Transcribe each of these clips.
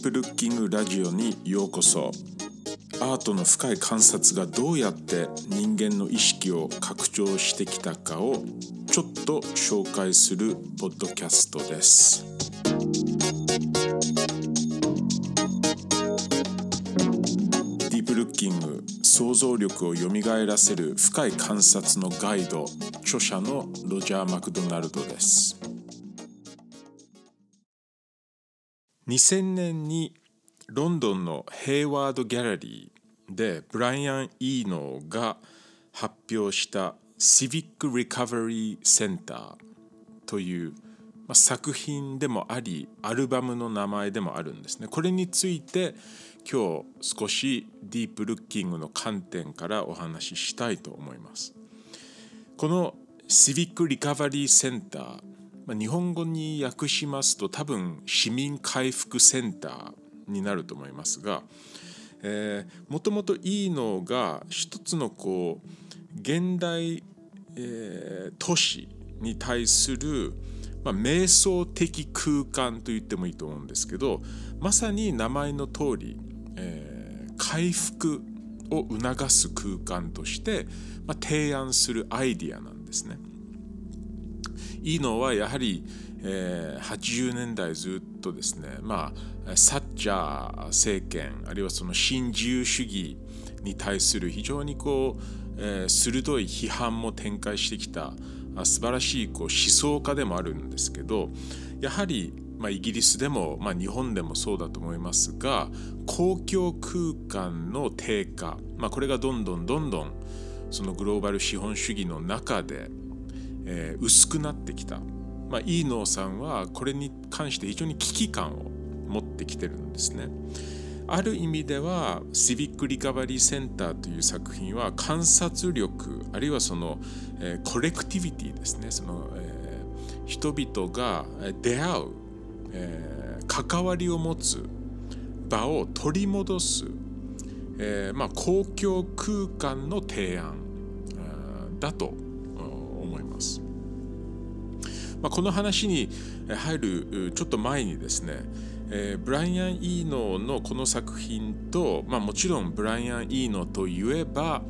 ープルッキングラジオにようこそ。アートの深い観察がどうやって人間の意識を拡張してきたかをちょっと紹介するポッドキャストです。ディープルッキング想像力をよみがえらせる深い観察のガイド著者のロジャー・マクドナルドです。2000年にロンドンのヘイワード・ギャラリーでブライアン・イーノーが発表した「シビック・リカバリー・センター」という作品でもありアルバムの名前でもあるんですね。これについて今日少しディープルッキングの観点からお話ししたいと思います。このシビック・リカバリー・センター、日本語に訳しますと多分市民回復センターになると思いますがえーもともといいのが一つのこう現代、えー、都市に対する、まあ、瞑想的空間と言ってもいいと思うんですけどまさに名前の通り、えー、回復を促す空間として、まあ、提案するアイディアなんですね。いいのはやはり、えー、80年代ずっとですねまあサッチャー政権あるいはその新自由主義に対する非常にこう、えー、鋭い批判も展開してきた素晴らしいこう思想家でもあるんですけどやはりまあ、イギリスでも、まあ、日本でもそうだと思いますが公共空間の低下、まあ、これがどんどんどんどんそのグローバル資本主義の中でえー、薄くなってきた、まあ、イーノーさんはこれに関して非常に危機感を持ってきてるんですね。ある意味ではシビック・リカバリー・センターという作品は観察力あるいはその、えー、コレクティビティですねその、えー、人々が出会う、えー、関わりを持つ場を取り戻す、えまあ、公共空間の提案だとまあ、この話に入るちょっと前にですね、えー、ブライアン・イーノのこの作品と、まあ、もちろんブライアン・イーノといえば、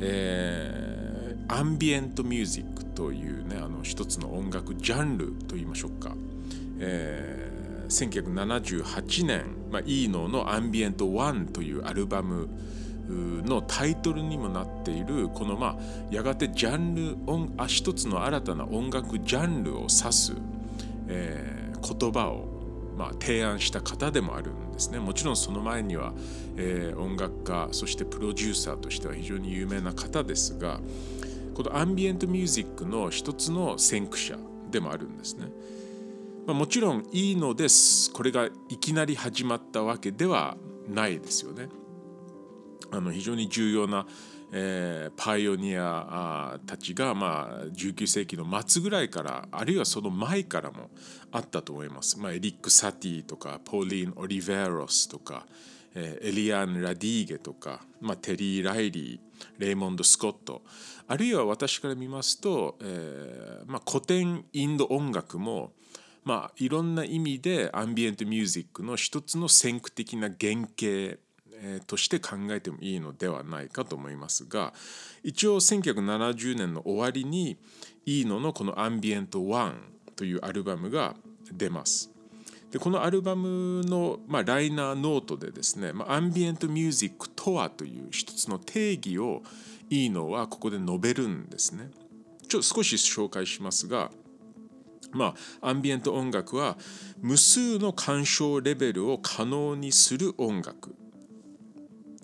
えー、アンビエントミュージックというねあの一つの音楽ジャンルといいましょうか、えー、1978年、まあ、イーノの「アンビエント1」というアルバムのタイトルにもなっているこのまあやがてジャンル音あ一つの新たな音楽ジャンルを指す、えー、言葉をまあ提案した方でもあるんですねもちろんその前には、えー、音楽家そしてプロデューサーとしては非常に有名な方ですがこのアンビエントミュージックの一つの先駆者でもあるんですね。まあ、もちろんいいのですこれがいきなり始まったわけではないですよね。あの非常に重要な、えー、パイオニアたちが、まあ、19世紀の末ぐらいからあるいはその前からもあったと思います。まあ、エリック・サティとかポーリーン・オリベロスとか、えー、エリアン・ラディーゲとか、まあ、テリー・ライリーレイモンド・スコットあるいは私から見ますと、えーまあ、古典インド音楽もまあ、いろんな意味でアンビエントミュージックの一つの先駆的な原型として考えてもいいのではないかと思いますが一応1970年の終わりにイーノのこの「アンビエント1」というアルバムが出ます。でこのアルバムの、まあ、ライナーノートでですね、まあ、アンビエントミュージックとはという一つの定義をイーノはここで述べるんですね。ちょ少し紹介しますがまあ、アンビエント音楽は無数の鑑賞レベルを可能にする音楽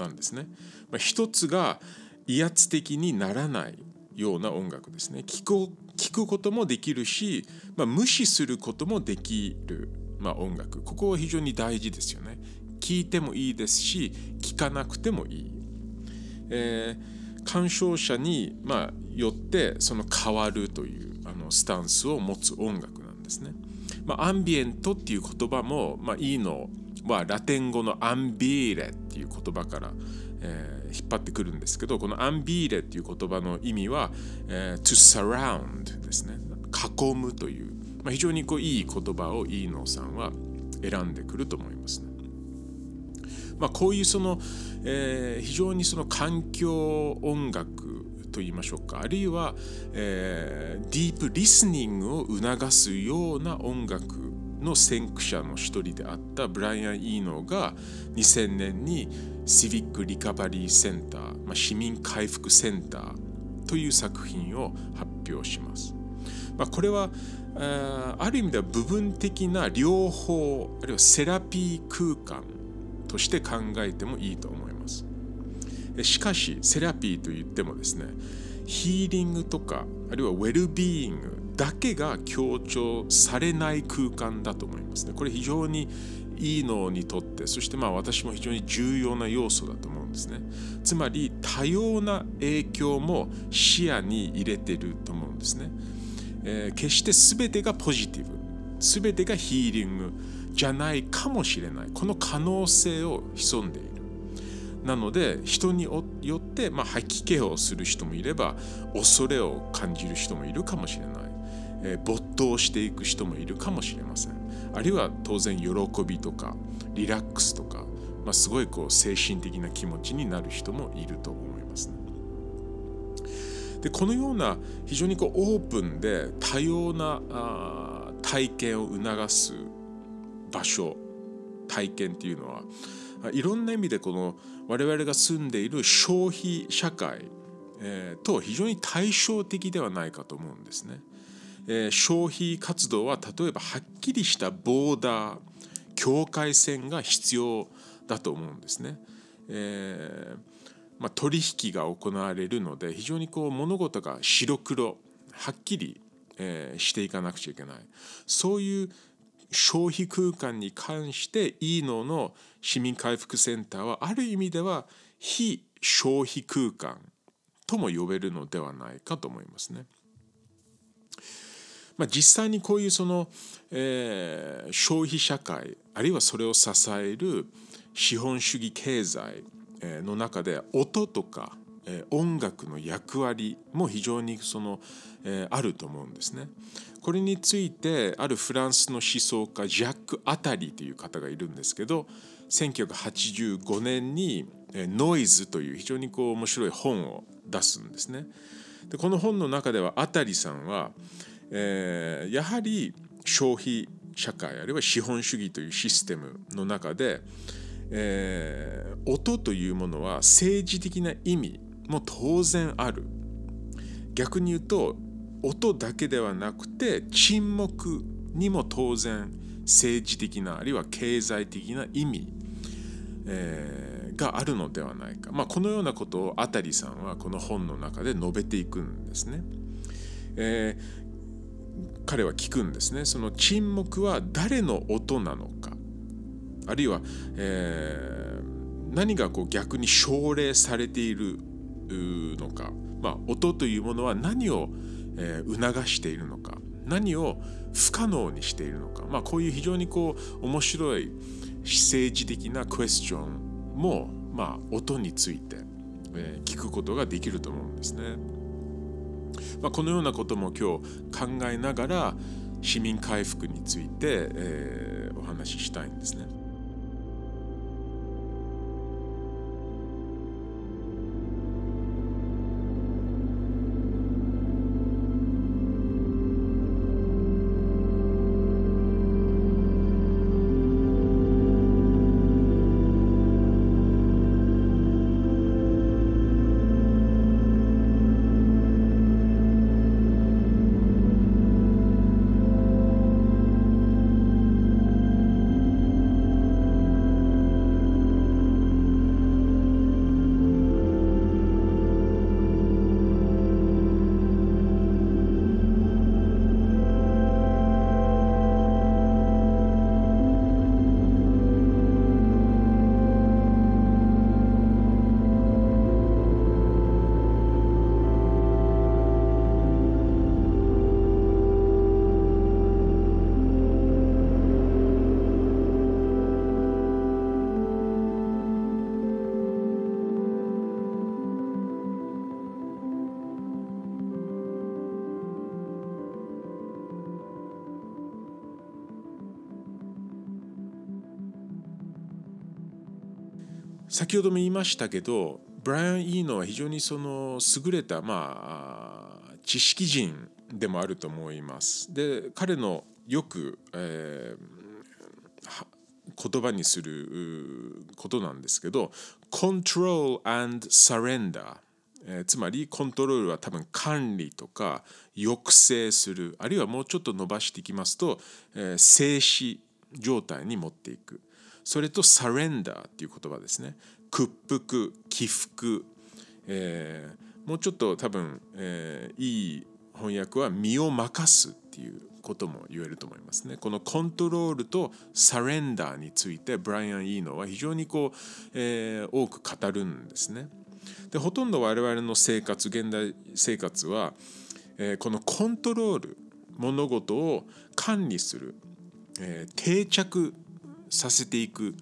なんですね。まあ、一つが威圧的にならないような音楽ですね。聞く聞くこともできるし、まあ、無視することもできる、まあ、音楽ここは非常に大事ですよね。聞いてもいいですし聞かなくてもいい。えー、鑑賞者に、まあ、よってその変わるというあのスタンスを持つ音楽なんですね。まあ、アンビエントっていう言葉も、まあ、いいのはラテン語のアンビーレっていう言葉から、えー、引っ張ってくるんですけどこのアンビーレっていう言葉の意味は、えー、to surround ですね囲むという、まあ、非常にこういい言葉をイーノーさんは選んでくると思いますね。まあ、こういうその、えー、非常にその環境音楽といいましょうかあるいは、えー、ディープリスニングを促すような音楽の先駆者の一人であったブライアン・イーノーが2000年にシビック・リカバリー・センター、まあ、市民回復センターという作品を発表します。まあ、これはある意味では部分的な療法あるいはセラピー空間として考えてもいいと思います。しかしセラピーといってもですねヒーリングとかあるいはウェルビーイングだけが強調されない空間だと思いますね。これ非常にいいのにとってそしてまあ私も非常に重要な要素だと思うんですね。つまり多様な影響も視野に入れてると思うんですね。えー、決して全てがポジティブ全てがヒーリングじゃないかもしれないこの可能性を潜んでいる。なので人によって、まあ、吐き気をする人もいれば恐れを感じる人もいるかもしれない、えー、没頭していく人もいるかもしれませんあるいは当然喜びとかリラックスとか、まあ、すごいこう精神的な気持ちになる人もいると思いますね。でこのような非常にこうオープンで多様なあ体験を促す場所体験っていうのはいろんな意味でこの我々が住んでいる消費社会、えー、と非常に対照的ではないかと思うんですね。え、消費活動は例えばはっきりしたボーダー境界線が必要だと思うんですね。えーまあ、取引が行われるので非常にこう物事が白黒はっきり、えー、していかなくちゃいけないそういう消費空間に関してイーノの市民回復センターはある意味では非消費空間とも呼べるのではないかと思いますね。まあ、実際にこういうその、えー、消費社会あるいはそれを支える資本主義経済の中で音とか音楽の役割も非常にそのあると思うんですね。これについてあるフランスの思想家ジャック・アタリという方がいるんですけど1985年に「ノイズ」という非常にこう面白い本を出すんですね。でこの本の中ではアタリさんは、えー、やはり消費社会あるいは資本主義というシステムの中で、えー、音というものは政治的な意味も当然ある逆に言うと音だけではなくて沈黙にも当然政治的なあるいは経済的な意味、えー、があるのではないか、まあ、このようなことをアタリさんはこの本の中で述べていくんですね。えー、彼は聞くんですね。その沈黙は誰の音なのか。あるいは、えー、何がこう逆に奨励されているのか、まあ、音というものは何を、えー、促しているのか。何を不可能にしているのか、まあ、こういう非常にこう面白い政治的なクエスチョンも、まあ、音について、えー、聞くことができると思うんですね。まあ、このようなことも今日考えながら市民回復について、えー、お話ししたいんですね。先ほども言いましたけどブライアン・イーノは非常にその優れた、まあ、知識人でもあると思います。で彼のよく、えー、言葉にすることなんですけど「control and surrender」えー、つまりコントロールは多分管理とか抑制する。あるいはもうちょっと伸ばしていきますと、えー、静止状態に持っていく。それとサレンダーっていう言葉ですね屈服起伏、えー、もうちょっと多分、えー、いい翻訳は身を任すっていうことも言えると思いますね。このコントロールとサレンダーについてブライアン・イーノは非常にこう、えー、多く語るんですね。でほとんど我々の生活現代生活は、えー、このコントロール物事を管理する、えー、定着させていく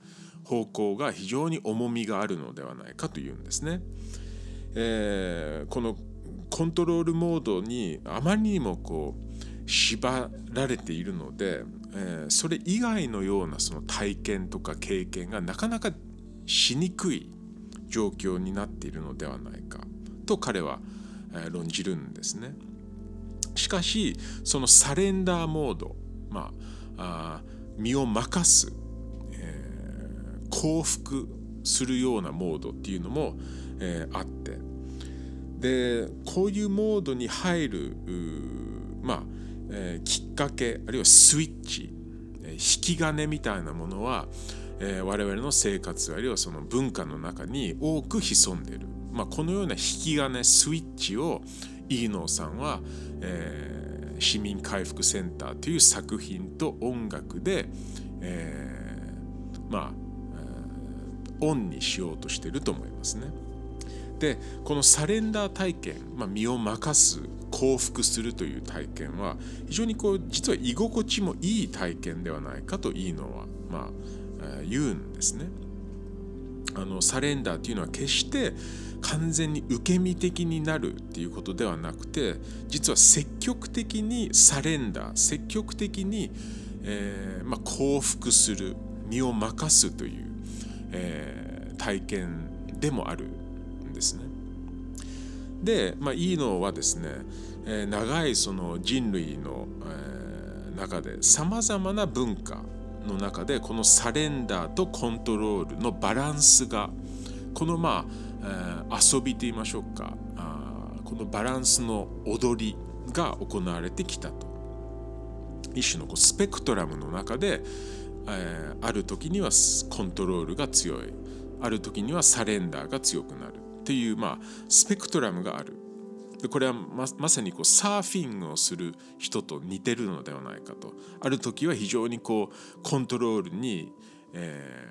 方向が非常に重みがあるのではないかというんですね。えー、このコントロールモードにあまりにもこう縛られているので、えー、それ以外のようなその体験とか経験がなかなかしにくい状況になっているのではないかと彼は論じるんですね。しかしそのサレンダーモード、まあ、あ身を任す、降伏するようなモードっていうのも、えー、あって。でこういうモードに入るまあ、えー、きっかけあるいはスイッチえ引き金みたいなものは、えー、我々の生活あるいはその文化の中に多く潜んでいる、まあ、このような引き金スイッチを飯野さんは、えー、市民回復センターという作品と音楽で、えー、まあ、オンにしようとしてると思いますね。でこのサレンダー体験、まあ、身を任す降伏するという体験は非常にこう実は居心地もいい体験ではないかといいのは、まあ、言うんですね。あのサレンダーっていうのは決して完全に受け身的になるっていうことではなくて実は積極的にサレンダー積極的に、えーまあ、降伏する身を任すという、えー、体験でもあるんですね。で、まあ、いいのはですね、えー、長いその人類の、えー、中でさまざまな文化の中でこのサレンダーとコントロールのバランスがこのまあ、えー、遊びと言いましょうかあこのバランスの踊りが行われてきたと一種のこうスペクトラムの中で、えー、ある時にはコントロールが強い。ある時にはサレンダーが強くなるっていう、まあ、スペクトラムがある。でこれはままさにこうサーフィングをする人と似てるのではないかと。ある時は非常にこうコントロールに、え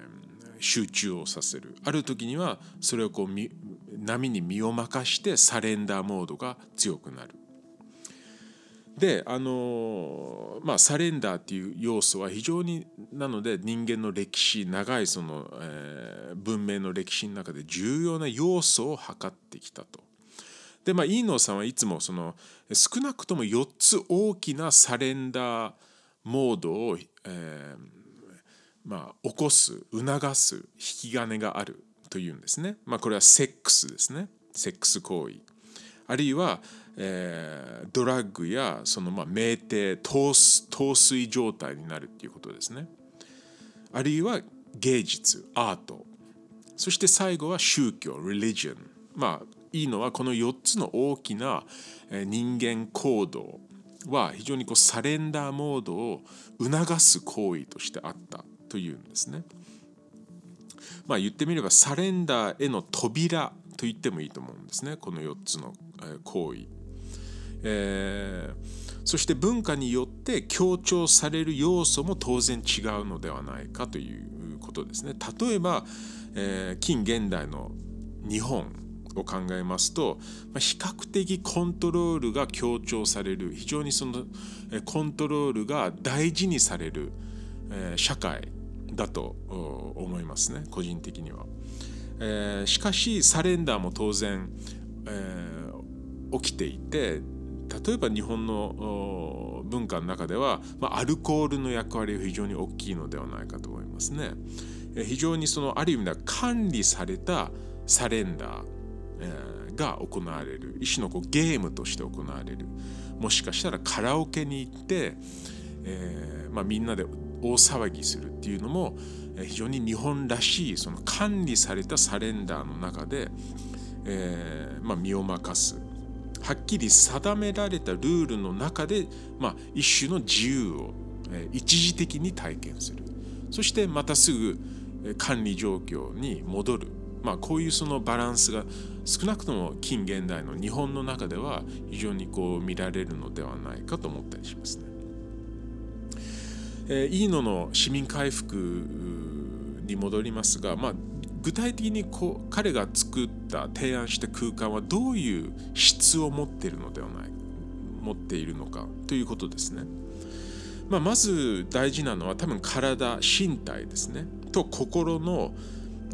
ー、集中をさせる。ある時にはそれをこう波に身を任してサレンダーモードが強くなる。であのまあサレンダーっていう要素は非常になので人間の歴史長いその、えー、文明の歴史の中で重要な要素を測ってきたと。でまあ飯野さんはいつもその少なくとも4つ大きなサレンダーモードを、えー、まあ、起こす促す引き金があるというんですね。まあ、これはセックスですねセックス行為あるいは、えー、ドラッグやそのまあ酩酊陶陶酔状態になるっていうことですね。あるいは芸術アートそして最後は宗教 religion まあいいのはこの4つの大きな人間行動は非常にこうサレンダーモードを促す行為としてあったというんですね。まあ言ってみればサレンダーへの扉と言ってもいいと思うんですねこの4つの行為。えー、そして文化によって強調される要素も当然違うのではないかということですね。例えば、えー、近現代の日本を考えますと、比較的コントロールが強調される非常にそのコントロールが大事にされる、社会だと思いますね個人的には。えー、しかしサレンダーも当然、えー、起きていて例えば日本の文化の中では、まあ、アルコールの役割が非常に大きいのではないかと思いますね。非常にそのある意味では管理されたサレンダー、が行われる一種のこうゲームとして行われるもしかしたらカラオケに行って、えーまあ、みんなで大騒ぎするっていうのも非常に日本らしいその管理されたサレンダーの中で、えーまあ、身を任す。はっきり定められたルールの中で、まあ、一種の自由を、一時的に体験する。そしてまたすぐ管理状況に戻る、まあ、こういうそのバランスが少なくとも近現代の日本の中では非常にこう見られるのではないかと思ったりしますね。えー、飯野の市民回復に戻りますが、まあ、具体的にこう彼が作った提案した空間はどういう質を持っているのではない持っているのかということですね。まあ、まず大事なのは多分体身体ですねと心の、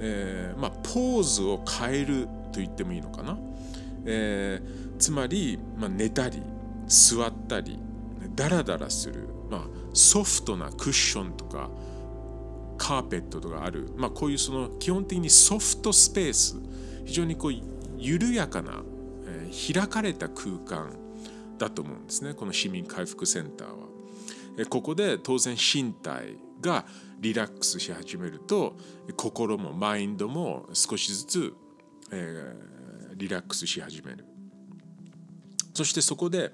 えーまあ、ポーズを変えると言ってもいいのかな、えー、つまり、まあ、寝たり座ったりダラダラする、まあ、ソフトなクッションとかカーペットとかある、まあ、こういうその基本的にソフトスペース非常にこう緩やかな、えー、開かれた空間だと思うんですねこの市民回復センターは。えここで当然身体がリラックスし始めると心もマインドも少しずつ、えー、リラックスし始める。そしてそこで、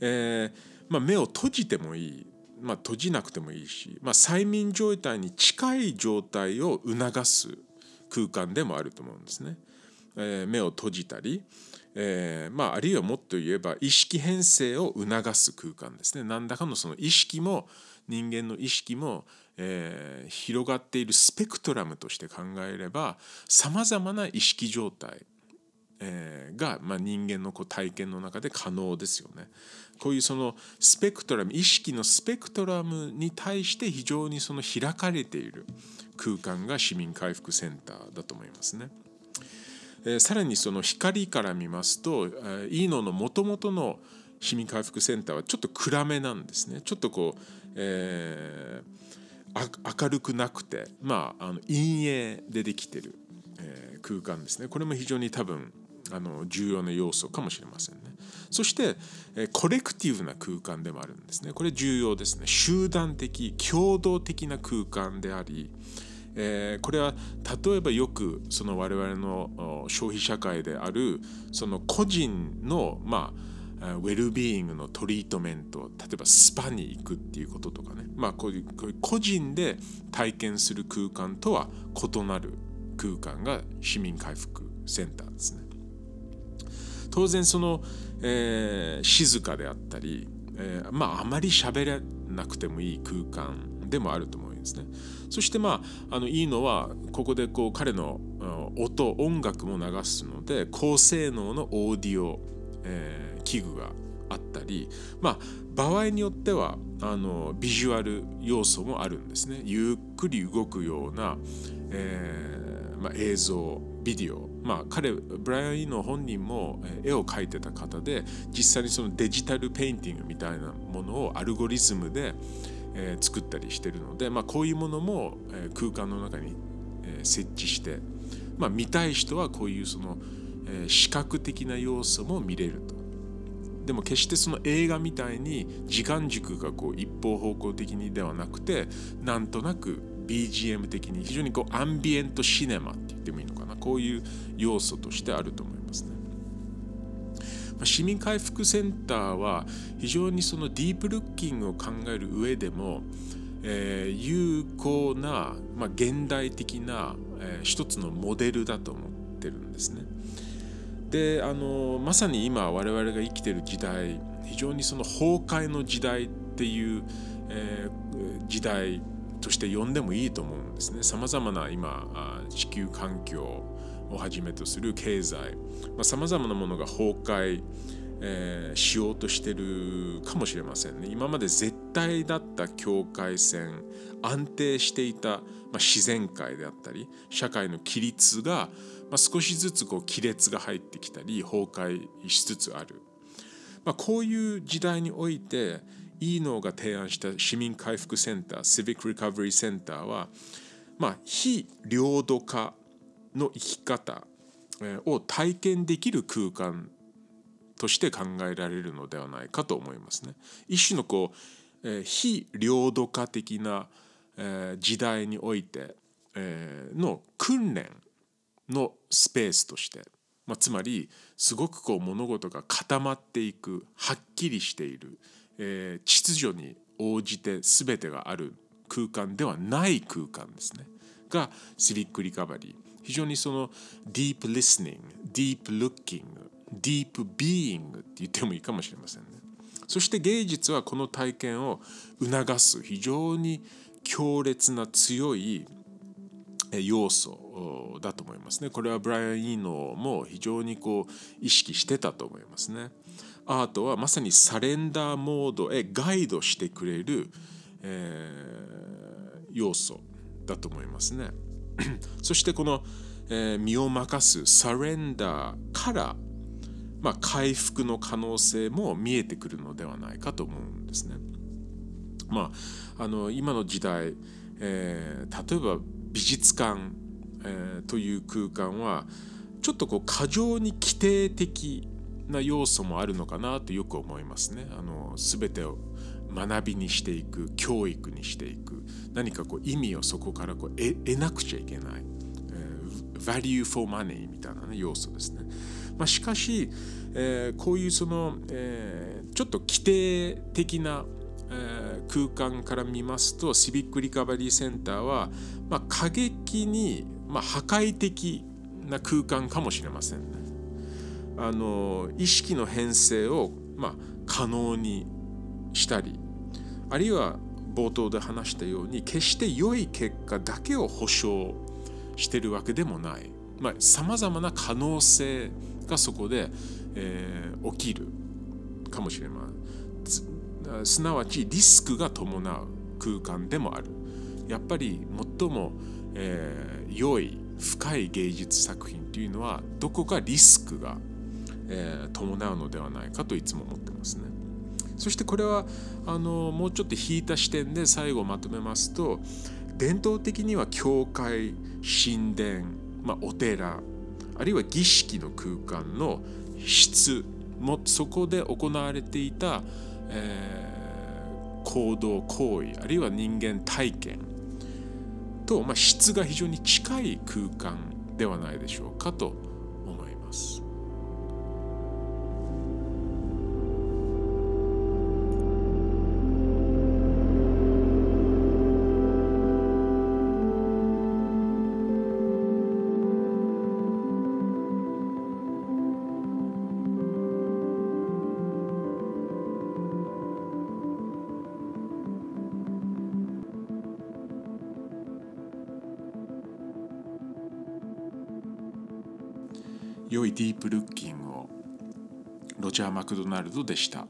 えーまあ、目を閉じてもいいまあ、閉じなくてもいいし、まあ、催眠状態に近い状態を促す空間でもあると思うんですね。えー、目を閉じたり、えーまあ、あるいはもっと言えば意識変性を促す空間ですね。何らかのその意識も人間の意識も、えー、広がっているスペクトラムとして考えればさまざまな意識状態えー、が、まあ、人間のこう体験の中で可能ですよね。こういうそのスペクトラム意識のスペクトラムに対して非常にその開かれている空間が市民回復センターだと思いますね。えー、さらにその光から見ますと、えー、イーノのもともとの市民回復センターはちょっと暗めなんですね。ちょっとこう、えー、明るくなくて、まあ、あの陰影でできてる、えー、空間ですね。これも非常に多分あの重要な要素かもしれませんね。そして、えコレクティブな空間でもあるんですね。これ重要ですね。集団的共同的な空間であり、えー、これは例えばよくその我々の消費社会であるその個人のまあウェルビーイングのトリートメント例えばスパに行くっていうこととかねまあこういう個人で体験する空間とは異なる空間が市民回復センターですね。当然その、えー、静かであったり、えー、まああまり喋らなくてもいい空間でもあると思うんですね。そしてまああのいいのはここでこう彼の音音楽も流すので高性能のオーディオ、えー、器具があったりまあ場合によってはあのビジュアル要素もあるんですね。ゆっくり動くような、えーまあ、映像ビデオまあ彼ブライアン・イーの本人も絵を描いてた方で実際にそのデジタルペインティングみたいなものをアルゴリズムで、え作ったりしてるので、まあ、こういうものも、え空間の中に、え設置して、まあ、見たい人はこういうその、え視覚的な要素も見れると。でも決してその映画みたいに時間軸がこう一方方向的にではなくてなんとなく BGM 的に非常にこうアンビエントシネマって言ってもいいのかなこういう要素としてあると思いますね。市民回復センターは非常にそのディープルッキングを考える上でも、えー、有効な、まあ、現代的な、えー、一つのモデルだと思ってるんですね。であのまさに今我々が生きてる時代非常にその崩壊の時代っていう、えー、時代として呼んでもいいと思うんですね。さまざまな今地球環境をはじめとする経済さまざ、まなものが崩壊、えー、しようとしてるかもしれませんね。今まで絶対だった境界線安定していた、まあ、自然界であったり社会の規律が、まあ、少しずつこう亀裂が入ってきたり崩壊しつつある。まあ、こういう時代においてイーノが提案した市民回復センター Civic Recovery Center はまあ、非領土化の生き方を体験できる空間として考えられるのではないかと思いますね。一種のこう、えー、非領土化的な、えー、時代において、えー、の訓練のスペースとして、まあ、つまりすごくこう物事が固まっていくはっきりしている、えー、秩序に応じて全てがある空間ではない空間ですねがシビックリカバリー非常にそのディープリスニングディープルッキングディープビーイングって言ってもいいかもしれませんねそして芸術はこの体験を促す非常に強烈な強い要素だと思いますね。これはブライアン・イーノも非常にこう意識してたと思いますね。アートはまさにサレンダーモードへガイドしてくれる、えー、要素だと思いますね。そしてこの、えー、身を任すサレンダーから、まあ、回復の可能性も見えてくるのではないかと思うんですね。まあ、あの今の時代、えー、例えば美術館、えー、という空間はちょっとこう過剰に規定的な要素もあるのかなとよく思いますね。あの全てを学びにしていく教育にしていく何かこう意味をそこからこう得なくちゃいけない、えー、value for money みたいな、ね、要素ですね。まあ、しかし、えー、こういうその、えー、ちょっと規定的な、えー、空間から見ますとシビック・リカバリー・センターは、まあ、過激に、まあ、破壊的な空間かもしれませんね。あの意識の変性を、まあ、可能にしたりあるいは冒頭で話したように決して良い結果だけを保証してるわけでもない。さまざ、まな可能性がそこで、えー、起きるかもしれないすなわちリスクが伴う空間でもある。やっぱり最も、えー、良い深い芸術作品というのはどこかリスクが、えー、伴うのではないかといつも思ってますね。そしてこれはあのもうちょっと引いた視点で最後まとめますと伝統的には教会神殿、まあ、お寺あるいは儀式の空間の質もそこで行われていた、えー、行動行為あるいは人間体験と、まあ、質が非常に近い空間ではないでしょうかと思います。ディープルッキングをロジャー・マクドナルドでした。